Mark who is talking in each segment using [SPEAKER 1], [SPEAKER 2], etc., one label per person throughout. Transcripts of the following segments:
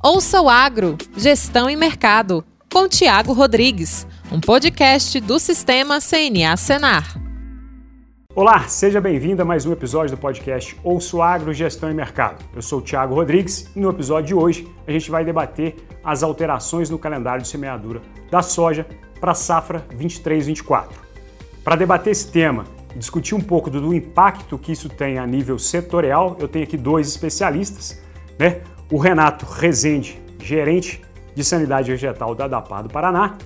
[SPEAKER 1] Ouça o Agro, Gestão e Mercado, com Tiago Rodrigues, um podcast do Sistema CNA Senar.
[SPEAKER 2] Olá, seja bem-vindo a mais um episódio do podcast Ouça o Agro, Gestão e Mercado. Eu sou o Tiago Rodrigues e no episódio de hoje a gente vai debater as alterações no calendário de semeadura da soja para a safra 23-24. Para debater esse tema e discutir um pouco do, do impacto que isso tem a nível setorial, eu tenho aqui dois especialistas, né? O Renato Rezende, gerente de Sanidade Vegetal da DAPAR do Paraná,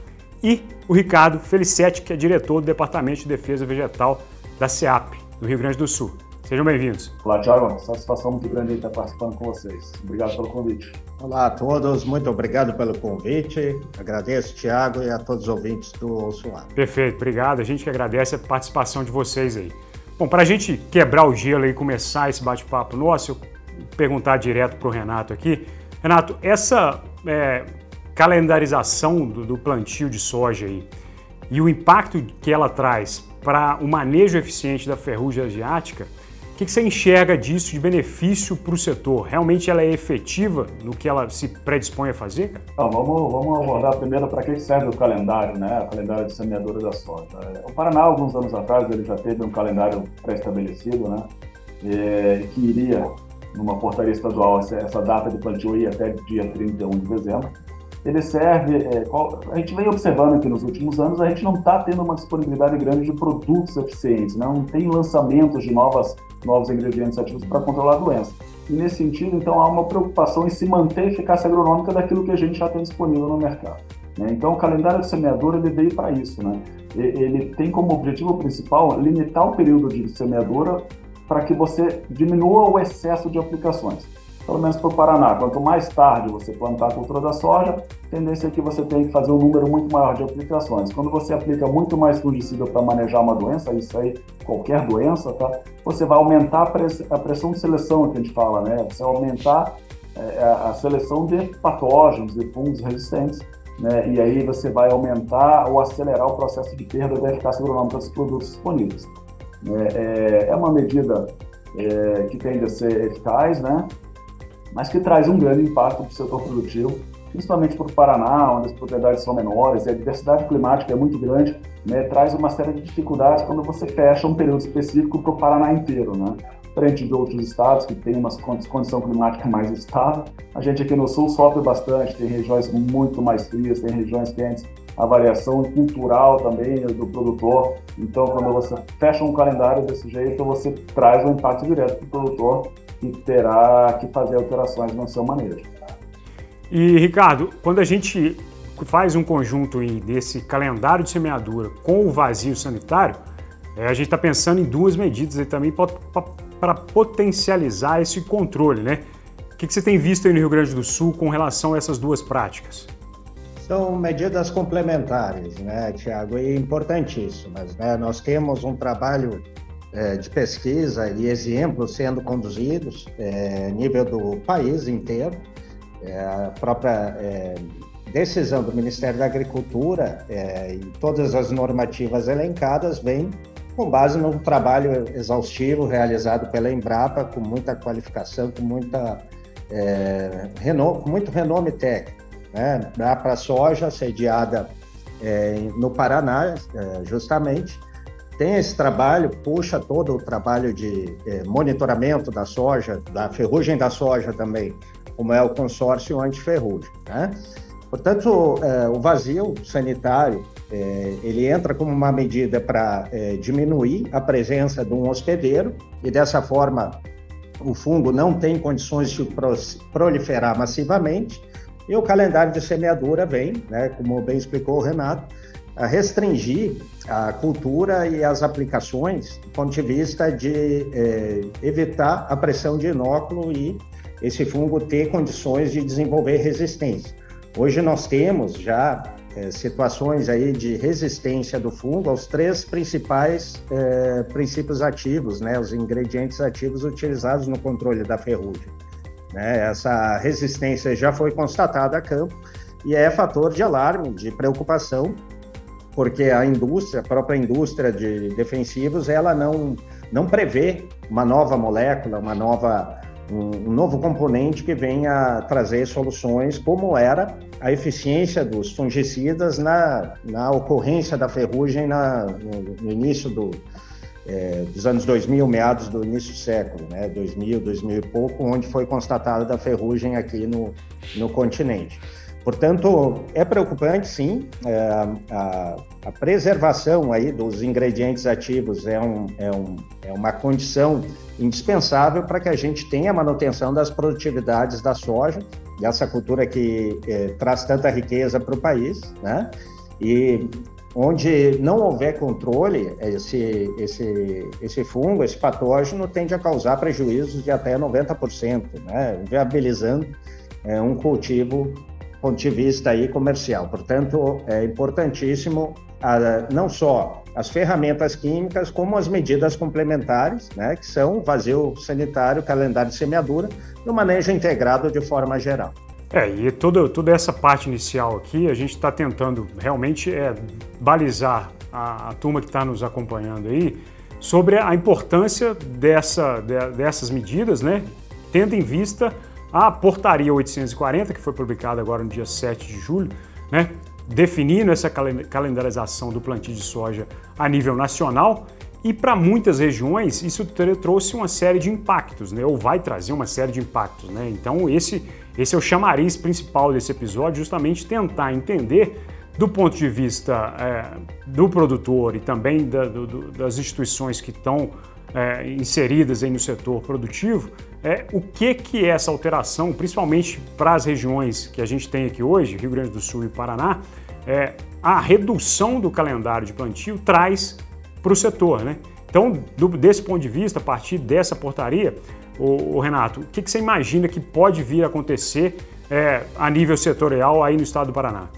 [SPEAKER 2] e o Ricardo Felicetti, que é diretor do Departamento de Defesa Vegetal da SEAP, do Rio Grande do Sul. Sejam bem-vindos.
[SPEAKER 3] Olá, Tiago. Satisfação muito grande estar participando com vocês. Obrigado pelo convite.
[SPEAKER 4] Olá a todos, muito obrigado pelo convite. Agradeço, Tiago, e a todos os ouvintes do Ouçoar.
[SPEAKER 2] Perfeito, obrigado. A gente que agradece a participação de vocês aí. Bom, para a gente quebrar o gelo e começar esse bate-papo nosso, eu perguntar direto para o Renato aqui. Renato, essa é, calendarização do, do, plantio de soja aí e o impacto que ela traz para o manejo eficiente da ferrugem asiática, o que, que, você enxerga disso de benefício para o setor? Realmente ela é efetiva no que ela se predispõe a fazer?
[SPEAKER 3] Então, vamos, vamos abordar primeiro para que serve o calendário, né? O calendário de semeadura da soja. O Paraná, alguns anos atrás, ele já teve um calendário pré-estabelecido, né? É, que iria numa portaria estadual essa, essa data de plantio aí até dia 31 de dezembro. Ele serve, é, qual, a gente vem observando que nos últimos anos a gente não está tendo uma disponibilidade grande de produtos eficientes, né? não tem lançamentos de novas, novos ingredientes ativos para controlar a doença. E nesse sentido, então, há uma preocupação em se manter a eficácia agronômica daquilo que a gente já tem disponível no mercado. Né? Então, o calendário de semeadura ele veio para isso. Né? Ele tem como objetivo principal limitar o período de semeadura para que você diminua o excesso de aplicações. Pelo menos para o Paraná, quanto mais tarde você plantar a cultura da soja, a tendência é que você tenha que fazer um número muito maior de aplicações. Quando você aplica muito mais fungicida para manejar uma doença, isso aí, qualquer doença, tá? você vai aumentar a pressão de seleção, que a gente fala, né? Você vai aumentar é, a seleção de patógenos, de fungos resistentes, né? e aí você vai aumentar ou acelerar o processo de perda da eficácia agronômica dos produtos disponíveis. É, é, é uma medida é, que tende a ser eficaz, né? mas que traz um grande impacto para o setor produtivo, principalmente para o Paraná, onde as propriedades são menores e a diversidade climática é muito grande, né? traz uma série de dificuldades quando você fecha um período específico para o Paraná inteiro. Né? Frente de outros estados que têm uma condição climática mais estável, a gente aqui no sul sofre bastante, tem regiões muito mais frias, tem regiões quentes, a variação cultural também do produtor. Então, quando você fecha um calendário desse jeito, você traz um impacto direto para o produtor que terá que fazer alterações no seu manejo.
[SPEAKER 2] E, Ricardo, quando a gente faz um conjunto desse calendário de semeadura com o vazio sanitário, é, a gente está pensando em duas medidas aí também para potencializar esse controle, né? O que, que você tem visto aí no Rio Grande do Sul com relação a essas duas práticas?
[SPEAKER 4] São medidas complementares, né, Tiago, e importantíssimas. Né? Nós temos um trabalho é, de pesquisa e exemplos sendo conduzidos é, nível do país inteiro. É, a própria é, decisão do Ministério da Agricultura é, e todas as normativas elencadas vêm com base num trabalho exaustivo realizado pela Embrapa, com muita qualificação, com muita, é, muito renome técnico né, para soja, sediada é, no Paraná, é, justamente. Tem esse trabalho, puxa todo o trabalho de é, monitoramento da soja, da ferrugem da soja também, como é o consórcio antiferrugem. Né? Portanto, é, o vazio sanitário, é, ele entra como uma medida para é, diminuir a presença de um hospedeiro e, dessa forma, o fungo não tem condições de proliferar massivamente e o calendário de semeadura vem, né, como bem explicou o Renato, a restringir a cultura e as aplicações do ponto de vista de é, evitar a pressão de inóculo e esse fungo ter condições de desenvolver resistência. Hoje nós temos já é, situações aí de resistência do fungo aos três principais é, princípios ativos, né, os ingredientes ativos utilizados no controle da ferrugem. Né? Essa resistência já foi constatada a campo e é fator de alarme, de preocupação, porque a indústria, a própria indústria de defensivos, ela não, não prevê uma nova molécula, uma nova um, um novo componente que venha trazer soluções como era a eficiência dos fungicidas na, na ocorrência da ferrugem na, no, no início do, é, dos anos 2000, meados do início do século, né, 2000, 2000 e pouco, onde foi constatada a ferrugem aqui no, no continente. Portanto, é preocupante, sim, é, a, a, preservação aí dos ingredientes ativos é, um, é, um, é uma condição indispensável para que a gente tenha a manutenção das produtividades da soja, dessa cultura que é, traz tanta riqueza para o país, né? E onde não houver controle, esse, esse, esse fungo, esse patógeno, tende a causar prejuízos de até 90%, né? viabilizando é, um cultivo ponto de vista aí comercial. Portanto, é importantíssimo a, não só as ferramentas químicas, como as medidas complementares, né, que são vazio sanitário, calendário de semeadura e o manejo integrado de forma geral.
[SPEAKER 2] É, e toda, toda essa parte inicial aqui, a gente está tentando realmente é, balizar a, a turma que está nos acompanhando aí sobre a importância dessa, de, dessas medidas, né, tendo em vista a portaria 840, que foi publicada agora no dia 7 de julho, né, definindo essa calendarização do plantio de soja a nível nacional. E para muitas regiões isso trouxe uma série de impactos, né? ou vai trazer uma série de impactos. Né? Então, esse, esse é o chamariz principal desse episódio, justamente tentar entender do ponto de vista é, do produtor e também da, do, das instituições que estão é, inseridas aí no setor produtivo, é, o que, que é essa alteração, principalmente para as regiões que a gente tem aqui hoje, Rio Grande do Sul e Paraná, é, a redução do calendário de plantio traz para o setor. Né? Então, do, desse ponto de vista, a partir dessa portaria, o, o Renato, o que, que, você imagina que pode vir a acontecer é, a nível setorial aí no estado do Paraná?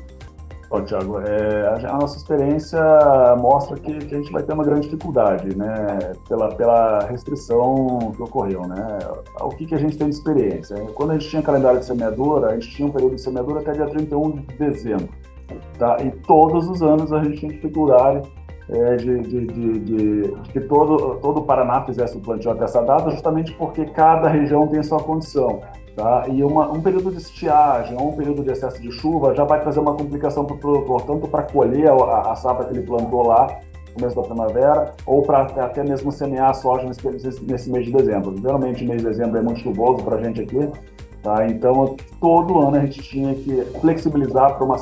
[SPEAKER 3] Bom, Tiago, é, a, nossa experiência mostra que, que, a gente vai ter uma grande dificuldade, né, pela, pela restrição que ocorreu, né. O que, que a gente tem de experiência? Quando a gente tinha calendário de semeadura, a gente tinha um período de semeadura até dia 31 de dezembro, tá? E todos os anos a gente tinha dificuldade é, de, de, de, de, que todo, todo o Paraná fizesse o plantio até essa data, justamente porque cada região tem sua condição. Tá? E uma, um período de estiagem ou um período de excesso de chuva já vai trazer uma complicação para o produtor, tanto para colher a, a safra que ele plantou lá no começo da primavera, ou para até mesmo semear a soja nesse, nesse mês de dezembro. Geralmente, mês de dezembro é muito chuvoso para a gente aqui, tá? então todo ano a gente tinha que flexibilizar para uma,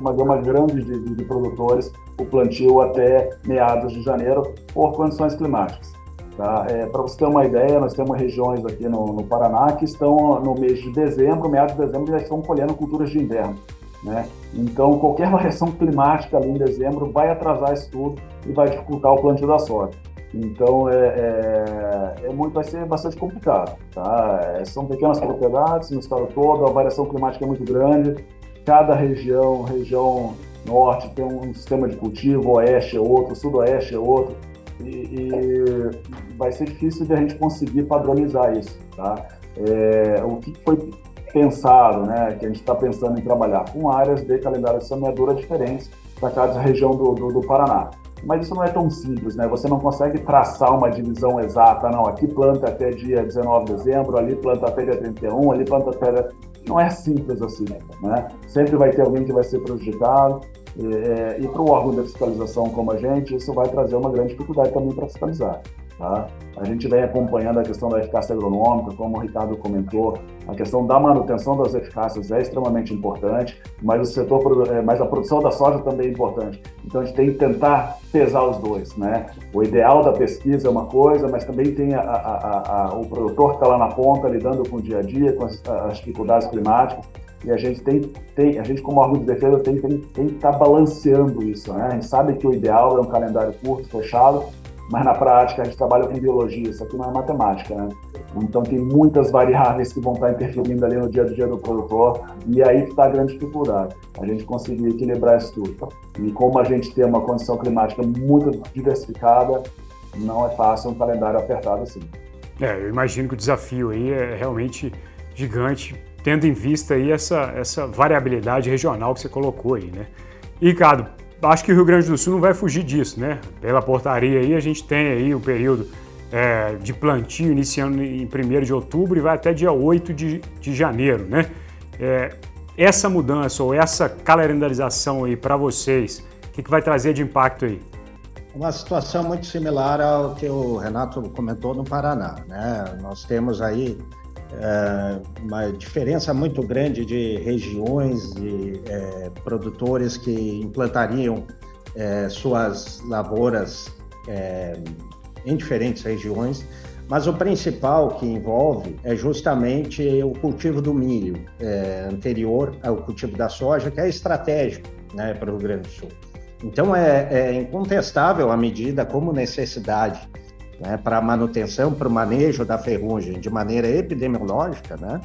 [SPEAKER 3] uma gama grande de, de, de produtores o plantio até meados de janeiro por condições climáticas. Tá? É, Para você ter uma ideia, nós temos regiões aqui no, no, Paraná que estão no mês de dezembro, meados de dezembro, já estão colhendo culturas de inverno. Né? Então, qualquer variação climática ali em dezembro vai atrasar isso tudo e vai dificultar o plantio da soja. Então, é, é, é, muito, vai ser bastante complicado. Tá? É, são pequenas propriedades no estado todo, a variação climática é muito grande. Cada região, região norte tem um sistema de cultivo, oeste é outro, sudoeste é outro e, e vai ser difícil de a gente conseguir padronizar isso, tá? É, o que foi pensado, né, que a gente está pensando em trabalhar com áreas de calendário de semeadura diferentes para cada região do, do, do, Paraná. Mas isso não é tão simples, né? Você não consegue traçar uma divisão exata, não. Aqui planta até dia 19 de dezembro, ali planta até dia 31, ali planta até. Não é simples assim, né? Sempre vai ter alguém que vai ser prejudicado. É, e para o órgão de fiscalização como a gente, isso vai trazer uma grande dificuldade também para fiscalizar. Tá? A gente vem acompanhando a questão da eficácia agronômica, como o Ricardo comentou, a questão da manutenção das eficácias é extremamente importante, mas o setor, é, mas a produção da soja também é importante. Então a gente tem que tentar pesar os dois, né? O ideal da pesquisa é uma coisa, mas também tem a, a, a, o produtor que está lá na ponta lidando com o dia a dia, com as, as dificuldades climáticas. E a gente tem, tem, a gente como órgão de defesa tem, que estar tá balanceando isso, né? A gente sabe que o ideal é um calendário curto, fechado, mas na prática a gente trabalha com biologia, isso aqui não é matemática, né? Então tem muitas variáveis que vão estar interferindo ali no dia a dia do produtor e aí que está a grande dificuldade, a gente conseguir equilibrar isso tudo. E como a gente tem uma condição climática muito diversificada, não é fácil um calendário apertado assim.
[SPEAKER 2] É, eu imagino que o desafio aí é realmente gigante tendo em vista aí essa, essa variabilidade regional que você colocou aí, né? E, Ricardo, acho que o Rio Grande do Sul não vai fugir disso, né? Pela portaria aí, a gente tem aí o período é, de plantio iniciando em 1 de outubro e vai até dia 8 de, de janeiro, né? É, essa mudança ou essa calendarização aí para vocês, o que, que vai trazer de impacto aí?
[SPEAKER 4] Uma situação muito similar ao que o Renato comentou no Paraná, né? Nós temos aí é, uma diferença muito grande de regiões, de é, produtores que implantariam é, suas lavouras é, em diferentes regiões, mas o principal que envolve é justamente o cultivo do milho, é, anterior ao cultivo da soja, que é estratégico né, para o Rio Grande do Sul. Então, é, é incontestável a medida como necessidade né, para manutenção, para o manejo da ferrugem de maneira epidemiológica, né?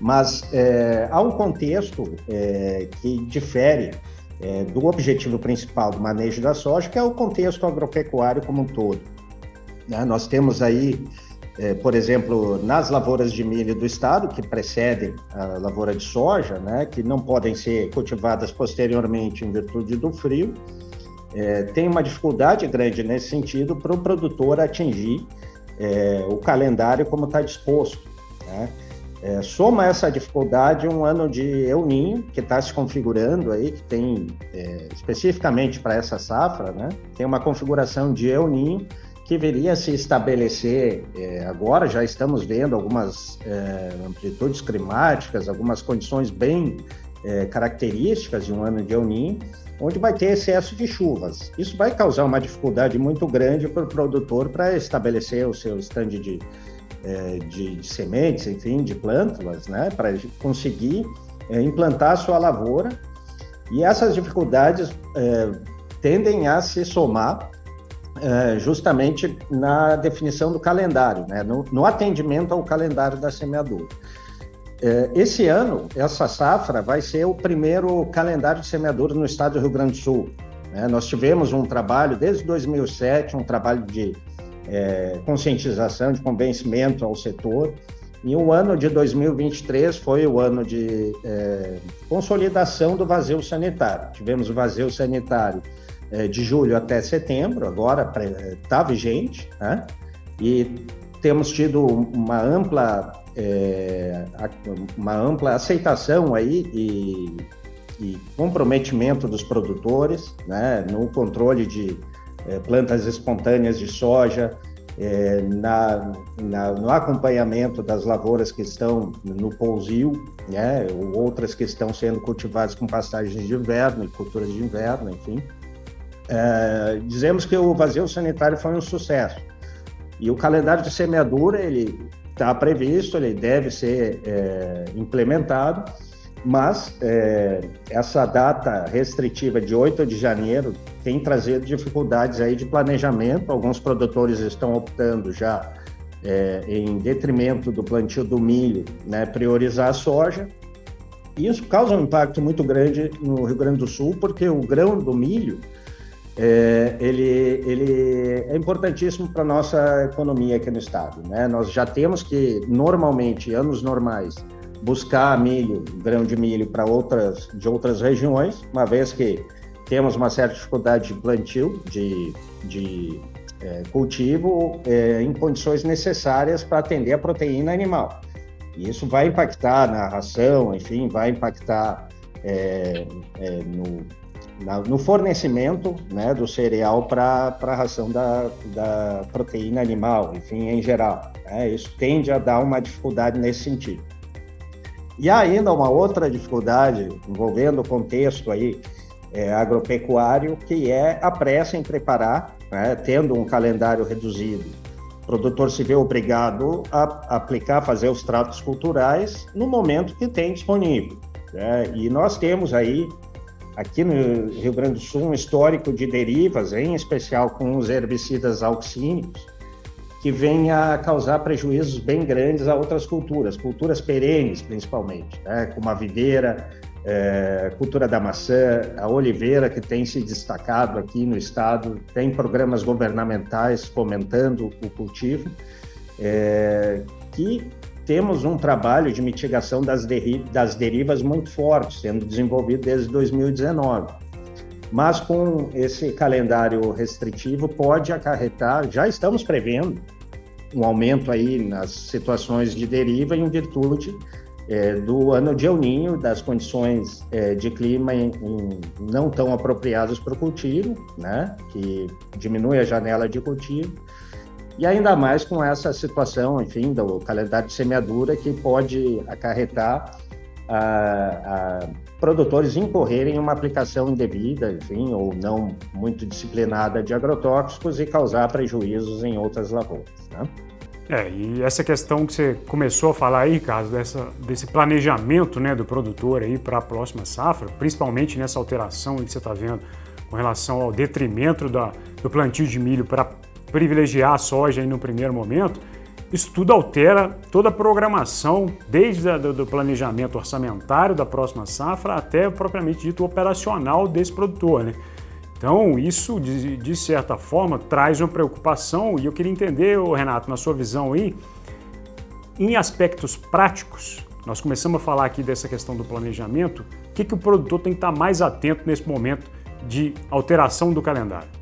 [SPEAKER 4] mas é, há um contexto é, que difere é, do objetivo principal do manejo da soja, que é o contexto agropecuário como um todo. Né? Nós temos aí, é, por exemplo, nas lavouras de milho do estado, que precedem a lavoura de soja, né, que não podem ser cultivadas posteriormente em virtude do frio, é, tem uma dificuldade grande nesse sentido para o produtor atingir é, o calendário como está disposto. Né? É, soma essa dificuldade um ano de El Ninho, que está se configurando aí, que tem é, especificamente para essa safra, né? Tem uma configuração de El Ninho que viria a se estabelecer é, agora, já estamos vendo algumas é, amplitudes climáticas, algumas condições bem é, características de um ano de El Ninho, onde vai ter excesso de chuvas. Isso vai causar uma dificuldade muito grande para o produtor para estabelecer o seu estande de é, de, de, sementes, enfim, de plântulas, né, para conseguir é, implantar a sua lavoura. E essas dificuldades é, tendem a se somar justamente na definição do calendário, né, no, no atendimento ao calendário da semeadura. É, esse ano, essa safra vai ser o primeiro calendário de semeadura no estado do Rio Grande do Sul. Né? Nós tivemos um trabalho desde 2007, um trabalho de é, conscientização, de convencimento ao setor. E o ano de 2023 foi o ano de é, consolidação do vazio sanitário. Tivemos o vazio sanitário é, de julho até setembro, agora está vigente, né? e temos tido uma ampla, é, uma ampla aceitação aí e, e comprometimento dos produtores né? no controle de é, plantas espontâneas de soja, é, na, na, no acompanhamento das lavouras que estão no pousio, né, ou outras que estão sendo cultivadas com pastagens de inverno e culturas de inverno, enfim. É, dizemos que o vazio sanitário foi um sucesso. E o calendário de semeadura, ele está previsto, ele deve ser é, implementado, mas é, essa data restritiva de 8 de janeiro tem trazido dificuldades aí de planejamento. Alguns produtores estão optando já é, em detrimento do plantio do milho, né, priorizar a soja. Isso causa um impacto muito grande no Rio Grande do Sul, porque o grão do milho é, ele, ele é importantíssimo para a nossa economia aqui no estado. Né? Nós já temos que, normalmente, anos normais, buscar milho, grão de milho para outras de outras regiões, uma vez que temos uma certa dificuldade de plantio, de, de é, cultivo é, em condições necessárias para atender a proteína animal. E isso vai impactar na ração, enfim, vai impactar é, é no, no fornecimento né, do cereal para a ração da, da proteína animal, enfim, em geral. Né? Isso tende a dar uma dificuldade nesse sentido. E ainda uma outra dificuldade envolvendo o contexto aí é, agropecuário, que é a pressa em preparar, né, tendo um calendário reduzido. O produtor se vê obrigado a aplicar, fazer os tratos culturais no momento que tem disponível. Né? E nós temos aí, aqui no Rio Grande do Sul, um histórico de derivas, em especial com os herbicidas auxínicos, que vem a causar prejuízos bem grandes a outras culturas, culturas perenes principalmente, né? como a videira, é, cultura da maçã, a oliveira que tem se destacado aqui no estado, tem programas governamentais fomentando o cultivo, é, que temos um trabalho de mitigação das, deri das derivas muito forte, sendo desenvolvido desde 2019 mas com esse calendário restritivo pode acarretar, já estamos prevendo, um aumento aí nas situações de deriva em virtude é, do ano de El Ninho, das condições é, de clima em, em não tão apropriadas para o cultivo, né, que diminui a janela de cultivo, e ainda mais com essa situação, enfim, do calendário de semeadura que pode acarretar a, a produtores incorrerem em uma aplicação indevida, enfim, ou não muito disciplinada de agrotóxicos e causar prejuízos em outras lavouras. Né?
[SPEAKER 2] É, e essa questão que você começou a falar aí, Carlos, dessa, desse planejamento né, do produtor aí para a próxima safra, principalmente nessa alteração que você está vendo com relação ao detrimento da, do plantio de milho para privilegiar a soja no primeiro momento, isso tudo altera toda a programação, desde a, do, do planejamento orçamentário da próxima safra até propriamente dito operacional desse produtor, né? Então, isso, de, de, certa forma, traz uma preocupação e eu queria entender, Renato, na sua visão aí, em aspectos práticos, nós começamos a falar aqui dessa questão do planejamento, o que, que o produtor tem que estar mais atento nesse momento de alteração do calendário?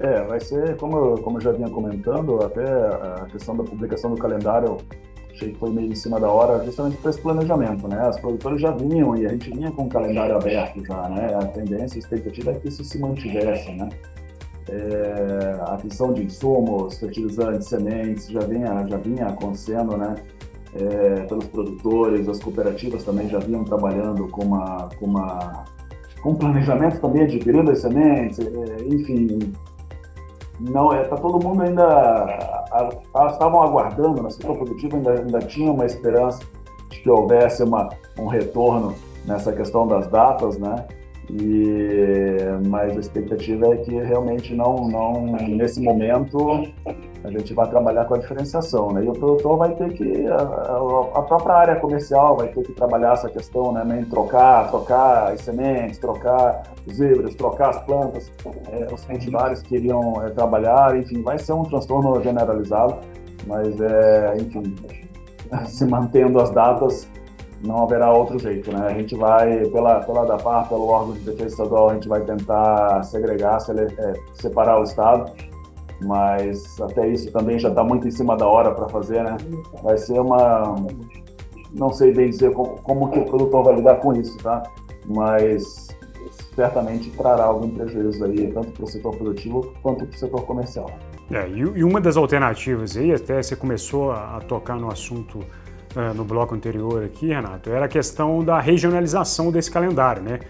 [SPEAKER 3] É, vai ser, como eu, como eu já vinha comentando, até a questão da publicação do calendário achei que foi meio em cima da hora, justamente para esse planejamento, né? As produtoras já vinham e a gente vinha com o calendário aberto já, né? A tendência, a expectativa é que isso se mantivesse, né? É, a aquisição de insumos, fertilizantes, sementes já vinha, já vinha acontecendo, né? É, pelos produtores, as cooperativas também já vinham trabalhando com uma, com uma com planejamento também adquirindo as sementes, é, enfim, não é, tá todo mundo ainda estavam aguardando na setor produtivo ainda, ainda tinha uma esperança de que houvesse uma, um retorno nessa questão das datas, né? E, mas a expectativa é que realmente não, não nesse momento a gente vai trabalhar com a diferenciação, né? E o produtor vai ter que a, a, própria área comercial vai ter que trabalhar essa questão, né? Em trocar, trocar as sementes, trocar os híbridos, trocar as plantas, é, os cultivares queriam é, trabalhar, enfim, vai ser um transtorno generalizado, mas é, enfim, se mantendo as datas não haverá outro jeito, né? A gente vai, pela, pela DAPAR, pelo órgão de defesa estadual, a gente vai tentar segregar, é, separar o Estado, mas até isso também já está muito em cima da hora para fazer, né? Vai ser uma... não sei bem dizer como, como que o produtor vai lidar com isso, tá? Mas certamente trará algum prejuízo aí, tanto para o setor produtivo quanto para o setor comercial.
[SPEAKER 2] É, e, uma das alternativas aí, até você começou a, tocar no assunto no bloco anterior aqui, Renato, era a questão da regionalização desse calendário. Né?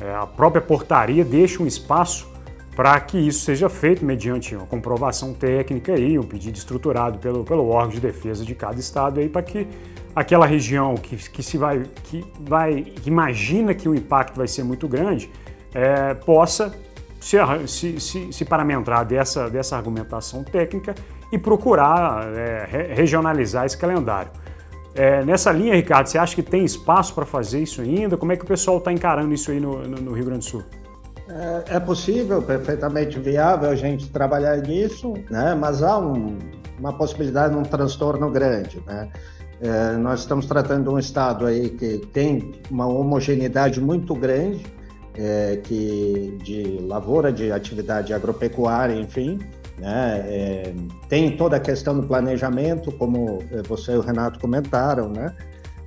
[SPEAKER 2] É, a própria portaria deixa um espaço para que isso seja feito mediante uma comprovação técnica e um pedido estruturado pelo, pelo órgão de defesa de cada estado aí para que aquela região que, que se vai que vai que imagina que o impacto vai ser muito grande é, possa se, se, se, se, paramentrar dessa, dessa argumentação técnica e procurar é, regionalizar esse calendário. É, nessa linha, Ricardo, você acha que tem espaço para fazer isso ainda? Como é que o pessoal está encarando isso aí no, no, no Rio Grande do Sul?
[SPEAKER 4] É, é, possível, perfeitamente viável a gente trabalhar nisso, né? mas há um, uma possibilidade de um transtorno grande. Né? É, nós estamos tratando de um estado aí que tem uma homogeneidade muito grande, é, que de lavoura, de atividade agropecuária, enfim, né? É, tem toda a questão do planejamento, como é, você e o Renato comentaram, né?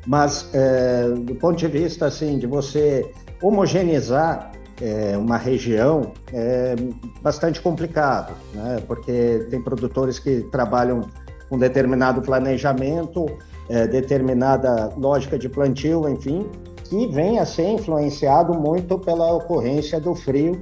[SPEAKER 4] mas é, do ponto de vista assim de você homogeneizar é, uma região é bastante complicado, né? porque tem produtores que trabalham com determinado planejamento, é, determinada lógica de plantio, enfim, que vem a ser influenciado muito pela ocorrência do frio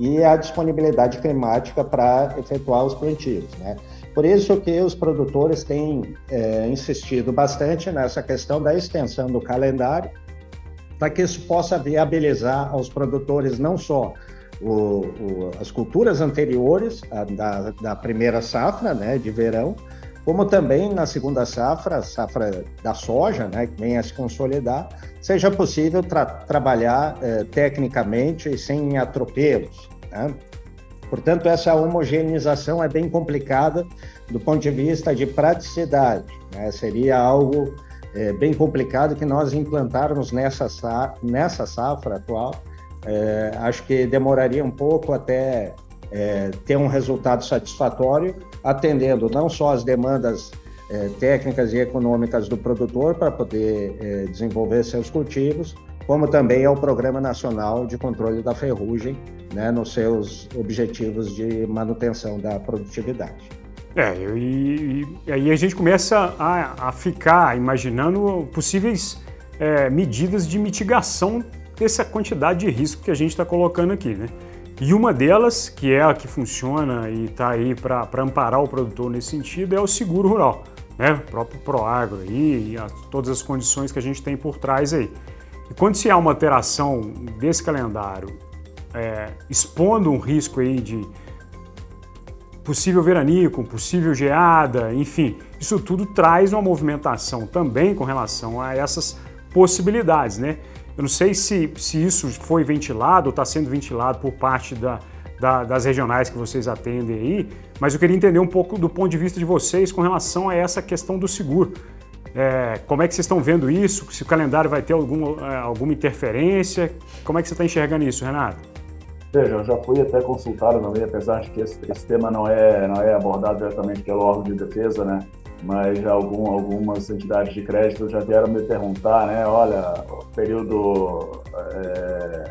[SPEAKER 4] e a disponibilidade climática para efetuar os plantios. Né? Por isso que os produtores têm é, insistido bastante nessa questão da extensão do calendário, para que isso possa viabilizar aos produtores não só o, o, as culturas anteriores a, da, da, primeira safra, né, de verão, como também na segunda safra, safra da soja, né, que vem a se consolidar, seja possível tra trabalhar eh, tecnicamente e sem atropelos. Né? Portanto, essa homogeneização é bem complicada do ponto de vista de praticidade. Né? Seria algo eh, bem complicado que nós implantarmos nessa, sa nessa safra atual. Eh, acho que demoraria um pouco até é, ter um resultado satisfatório, atendendo não só as demandas é, técnicas e econômicas do produtor para poder é, desenvolver seus cultivos, como também ao Programa Nacional de Controle da Ferrugem, né, nos seus objetivos de manutenção da produtividade.
[SPEAKER 2] É, e, e aí a gente começa a, a ficar imaginando possíveis é, medidas de mitigação dessa quantidade de risco que a gente está colocando aqui, né? E uma delas, que é a que funciona e está aí para amparar o produtor nesse sentido, é o seguro rural, né? O próprio Proagro aí, e a, todas as condições que a gente tem por trás aí. E quando se há uma alteração desse calendário, é, expondo um risco aí de possível veranico, possível geada, enfim, isso tudo traz uma movimentação também com relação a essas possibilidades, né? Eu não sei se, se isso foi ventilado ou está sendo ventilado por parte da, da, das regionais que vocês atendem aí, mas eu queria entender um pouco do ponto de vista de vocês com relação a essa questão do seguro. É, como é que vocês estão vendo isso? Se o calendário vai ter algum, é, alguma interferência? Como é que você está enxergando isso, Renato?
[SPEAKER 3] Veja, eu já fui até consultado também, apesar de que esse, esse, tema não é, não é abordado diretamente pelo órgão de defesa, né? Mas algum, algumas entidades de crédito já vieram me perguntar, né? Olha, período é,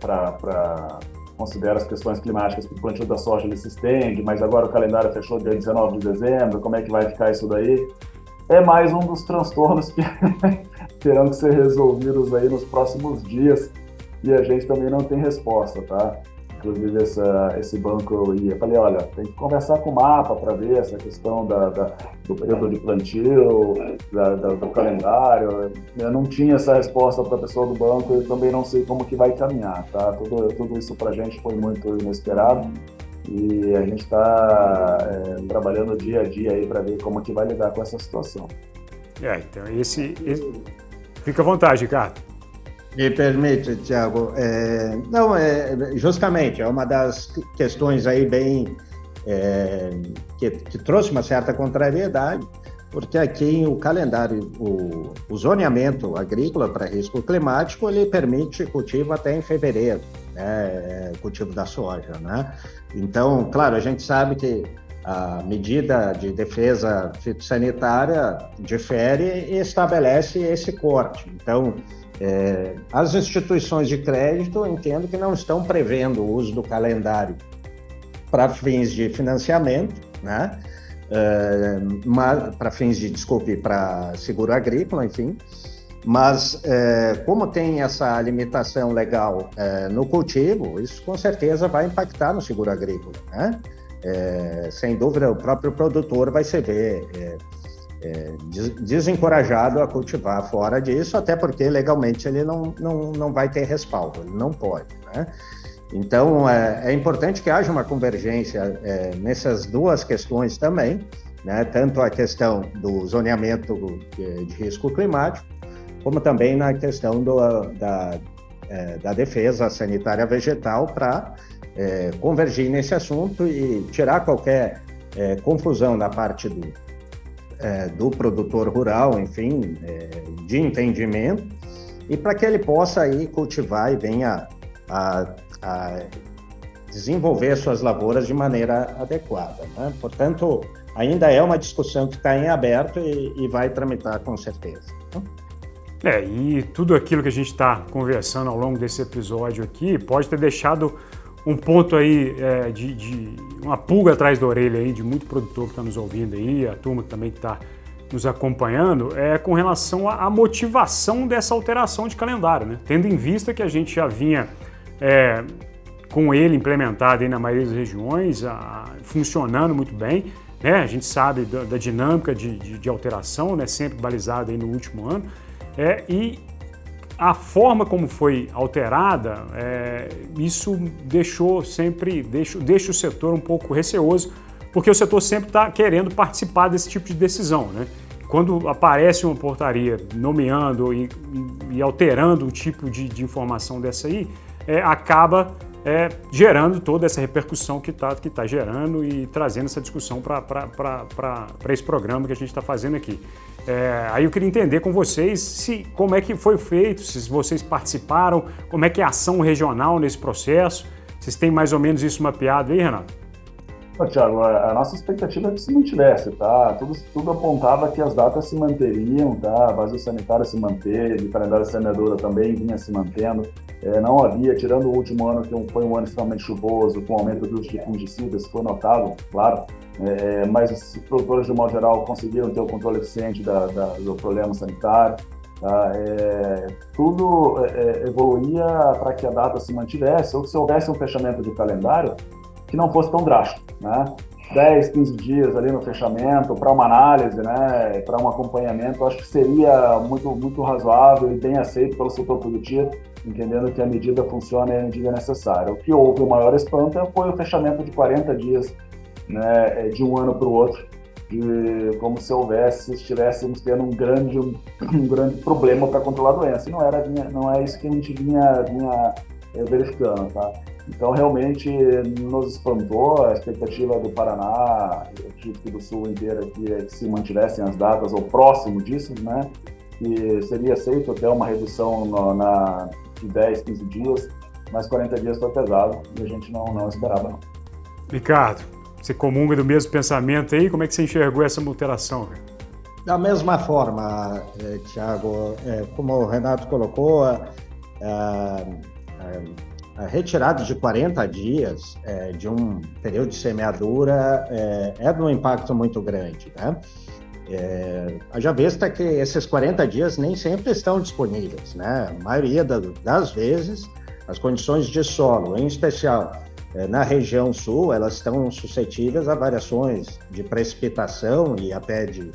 [SPEAKER 3] para considerar as questões climáticas para o plantio da soja ele se estende, mas agora o calendário fechou dia 19 de dezembro, como é que vai ficar isso daí? É mais um dos transtornos que terão que ser resolvidos aí nos próximos dias e a gente também não tem resposta, tá? Inclusive, essa, esse banco eu ia, falei, olha, tem que conversar com o mapa para ver essa questão da, da, do período de plantio, da, do calendário. Eu não tinha essa resposta para a pessoa do banco e também não sei como que vai caminhar, tá? Tudo, tudo isso para a gente foi muito inesperado e a gente está é, trabalhando dia a dia aí para ver como que vai lidar com essa situação.
[SPEAKER 2] É, então esse, esse... fica à vontade, Ricardo.
[SPEAKER 4] Me permite, Tiago. É, não, é, justamente, é uma das questões aí bem. É, que, que, trouxe uma certa contrariedade, porque aqui o calendário, o, o zoneamento agrícola para risco climático, ele permite cultivo até em fevereiro, né, cultivo da soja, né? Então, claro, a gente sabe que a medida de defesa fitossanitária difere e estabelece esse corte. Então, é, as instituições de crédito entendo que não estão prevendo o uso do calendário para fins de financiamento, né? É, para fins de, desculpe, para seguro agrícola, enfim. Mas, é, como tem essa limitação legal é, no cultivo, isso com certeza vai impactar no seguro agrícola, né? É, sem dúvida, o próprio produtor vai se ver é, desencorajado a cultivar fora disso, até porque legalmente ele não, não, não vai ter respaldo, ele não pode. Né? Então, é, é, importante que haja uma convergência é, nessas duas questões também, né? tanto a questão do zoneamento de, de risco climático, como também na questão do, da, é, da defesa sanitária vegetal para é, convergir nesse assunto e tirar qualquer é, confusão da parte do, é, do produtor rural, enfim, é, de entendimento, e para que ele possa aí cultivar e venha a, a desenvolver suas lavouras de maneira adequada. Né? Portanto, ainda é uma discussão que está em aberto e, e, vai tramitar com certeza. Né?
[SPEAKER 2] É, e tudo aquilo que a gente está conversando ao longo desse episódio aqui pode ter deixado um ponto aí é, de, de, uma pulga atrás da orelha aí de muito produtor que está nos ouvindo aí, a turma que também está nos acompanhando, é com relação à motivação dessa alteração de calendário, né? Tendo em vista que a gente já vinha é, com ele implementado aí na maioria das regiões, a, funcionando muito bem, né? A gente sabe da, da dinâmica de, de, de, alteração, né? Sempre balizada aí no último ano, é, e a forma como foi alterada, é, isso deixou sempre, deixa, deixa o setor um pouco receoso, porque o setor sempre está querendo participar desse tipo de decisão. Né? Quando aparece uma portaria nomeando e, e, alterando o tipo de, de, informação dessa aí, é, acaba é, gerando toda essa repercussão que está que tá gerando e trazendo essa discussão para esse programa que a gente está fazendo aqui. É, aí eu queria entender com vocês se como é que foi feito, se vocês participaram, como é que é a ação regional nesse processo, Vocês têm mais ou menos isso mapeado aí, Renato?
[SPEAKER 3] Tiago, a, nossa expectativa é que se mantivesse, tá? Tudo, tudo apontava que as datas se manteriam, tá? A base sanitária se manteve, o calendário semeadora também vinha se mantendo. É, não havia, tirando o último ano, que foi um ano extremamente chuvoso, com aumento do uso de fungicidas, foi notável, claro, é, mas os produtores, de modo geral, conseguiram ter o controle eficiente da, da, do problema sanitário. Tá? É, tudo é, é, evoluía para que a data se mantivesse, ou que se houvesse um fechamento de calendário, que não fosse tão drástico, né? 10, 15 dias ali no fechamento para uma análise, né, para um acompanhamento, acho que seria muito, muito razoável e bem aceito pelo setor produtivo, entendendo que a medida funciona e a medida é necessária. O que houve o maior espanto foi o fechamento de 40 dias, né, de um ano para o outro, de como se houvesse, estivéssemos tendo um grande, um grande problema para controlar a doença. E não era, não é isso que a gente vinha, vinha eh, verificando, tá? Então, realmente, nos espantou a expectativa do Paraná, e do Sul inteiro aqui, é que se mantivessem as datas ou próximo disso, né? Que seria aceito até uma redução no, na, de 10, 15 dias, mas 40 dias foi pesado e a gente não, não esperava, não.
[SPEAKER 2] Ricardo, você comunga do mesmo pensamento aí? Como é que você enxergou essa alteração?
[SPEAKER 4] Da mesma forma, eh, Tiago, eh, como o Renato colocou, eh, a retirada de 40 dias é, de um período de semeadura é, de um impacto muito grande. Né? É, já vista que esses 40 dias nem sempre estão disponíveis. Né? A maioria da, das vezes, as condições de solo, em especial na região sul, elas estão suscetíveis a variações de precipitação e até de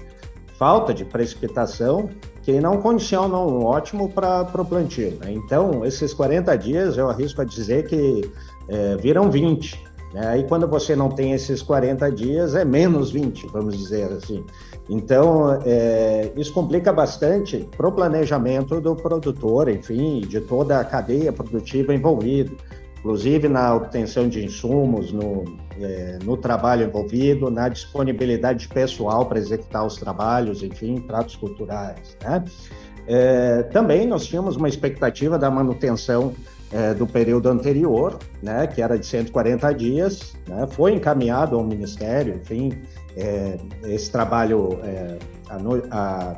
[SPEAKER 4] falta de precipitação que não condicionam ótimo para o plantio. Né? Então, esses 40 dias, eu arrisco a dizer que é, viram 20. Né? Aí, quando você não tem esses 40 dias, é menos 20, vamos dizer assim. Então, é, isso complica bastante para o planejamento do produtor, enfim, de toda a cadeia produtiva envolvida inclusive na obtenção de insumos, no, é, no trabalho envolvido, na disponibilidade de pessoal para executar os trabalhos, enfim, tratos culturais. Né? É, também nós tínhamos uma expectativa da manutenção é, do período anterior, né, que era de 140 dias, né, foi encaminhado ao Ministério, enfim, é, esse trabalho, é, a, no, a,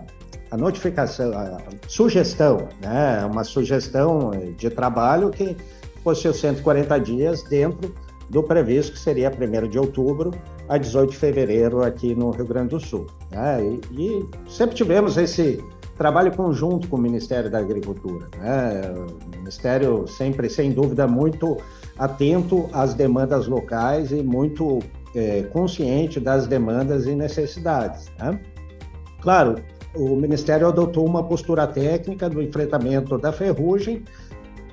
[SPEAKER 4] a, notificação, a sugestão, né, uma sugestão de trabalho que os 140 dias dentro do previsto, que seria 1 de outubro a 18 de fevereiro aqui no Rio Grande do Sul. Né? E, e, sempre tivemos esse trabalho conjunto com o Ministério da Agricultura. Né? O Ministério sempre, sem dúvida, muito atento às demandas locais e muito é, consciente das demandas e necessidades. Né? Claro, o Ministério adotou uma postura técnica do enfrentamento da ferrugem,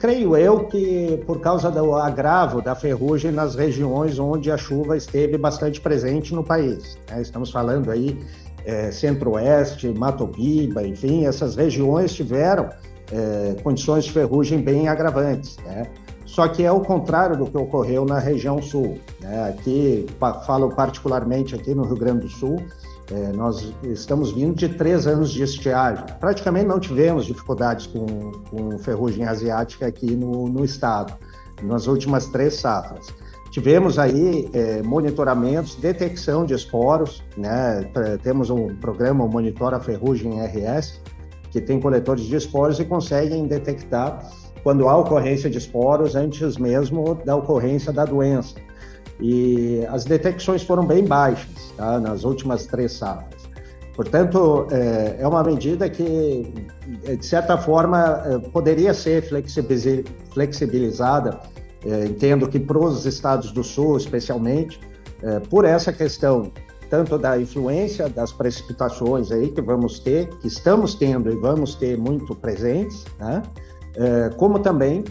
[SPEAKER 4] Creio eu que por causa do agravo da ferrugem nas regiões onde a chuva esteve bastante presente no país. Né? Estamos falando aí é, Centro-Oeste, Mato Piba, enfim, essas regiões tiveram é, condições de ferrugem bem agravantes. Né? Só que é o contrário do que ocorreu na região sul. Né? Aqui, falo particularmente aqui no Rio Grande do Sul, é, nós estamos vindo de três anos de estiagem. Praticamente não tivemos dificuldades com, com ferrugem asiática aqui no, no estado, nas últimas três safras. Tivemos aí é, monitoramentos, detecção de esporos, né? temos um programa, o Monitora Ferrugem RS, que tem coletores de esporos e conseguem detectar quando há ocorrência de esporos antes mesmo da ocorrência da doença e as detecções foram bem baixas tá, nas últimas três safras. Portanto, é, é uma medida que, de certa forma, é, poderia ser flexibilizada, é, entendo que para os estados do Sul, especialmente, por essa questão tanto da influência das precipitações aí que vamos ter, que estamos tendo e vamos ter muito presentes, né? como também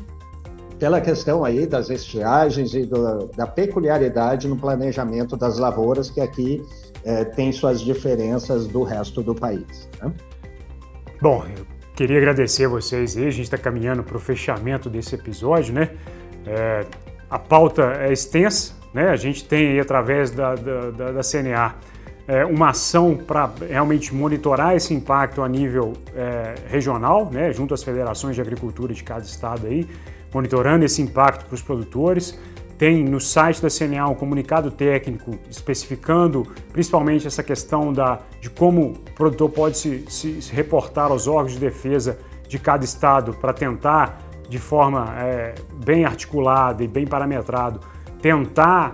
[SPEAKER 4] pela questão aí das estiagens e do, da peculiaridade no planejamento das lavouras, que aqui é, tem suas diferenças do resto do país. Né?
[SPEAKER 2] Bom, eu queria agradecer a vocês aí, a gente está caminhando para o fechamento desse episódio, né? É, a pauta é extensa, né? A gente tem aí, através da, da, da, da CNA, é, uma ação para realmente monitorar esse impacto a nível é, regional, né? Junto às federações de agricultura de cada estado aí, monitorando esse impacto para os produtores. tem no site da CNA um comunicado técnico especificando principalmente essa questão da, de como o produtor pode se, se, reportar aos órgãos de defesa de cada estado para tentar, de forma é, bem articulada e bem parametrado, tentar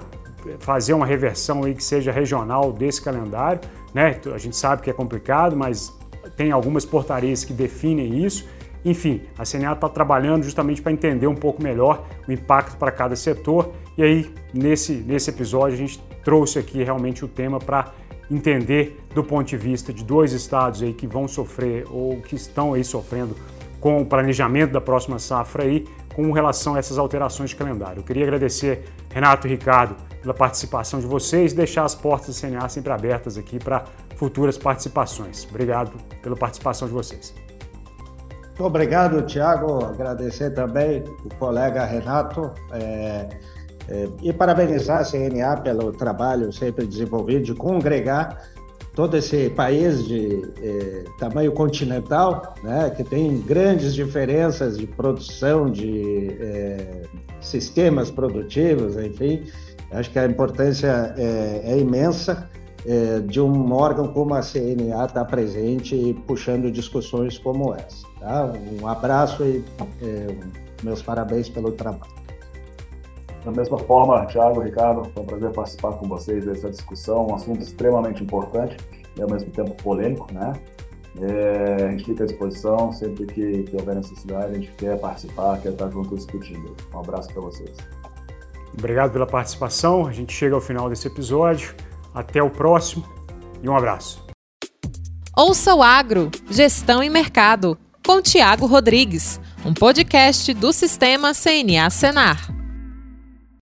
[SPEAKER 2] fazer uma reversão aí que seja regional desse calendário. Né? A gente sabe que é complicado, mas tem algumas portarias que definem isso. Enfim, a CNA está trabalhando justamente para entender um pouco melhor o impacto para cada setor. E aí, nesse, nesse episódio, a gente trouxe aqui realmente o tema para entender do ponto de vista de dois estados aí que vão sofrer ou que estão aí sofrendo com o planejamento da próxima safra aí com relação a essas alterações de calendário. Eu queria agradecer Renato e Ricardo pela participação de vocês e deixar as portas do CNA sempre abertas aqui para futuras participações. Obrigado pela participação de vocês.
[SPEAKER 4] Muito obrigado, Tiago. Agradecer também o colega Renato é, é, e parabenizar a CNA pelo trabalho sempre desenvolvido de congregar todo esse país de eh, tamanho continental, né, que tem grandes diferenças de produção, de eh, sistemas produtivos, enfim, acho que a importância é, é imensa de um órgão como a CNA estar tá presente e puxando discussões como essa. Tá? Um abraço e meus parabéns pelo trabalho.
[SPEAKER 3] Da mesma forma, Thiago, Ricardo, foi um prazer participar com vocês dessa discussão, um assunto extremamente importante e ao mesmo tempo polêmico, né? É, a gente fica à disposição sempre que, que, houver necessidade, a gente quer participar, quer estar junto discutindo. Um abraço para vocês.
[SPEAKER 2] Obrigado pela participação. A gente chega ao final desse episódio. Até o próximo e um abraço.
[SPEAKER 1] Ouça o Agro, Gestão e Mercado, com Tiago Rodrigues, um podcast do Sistema CNA Senar.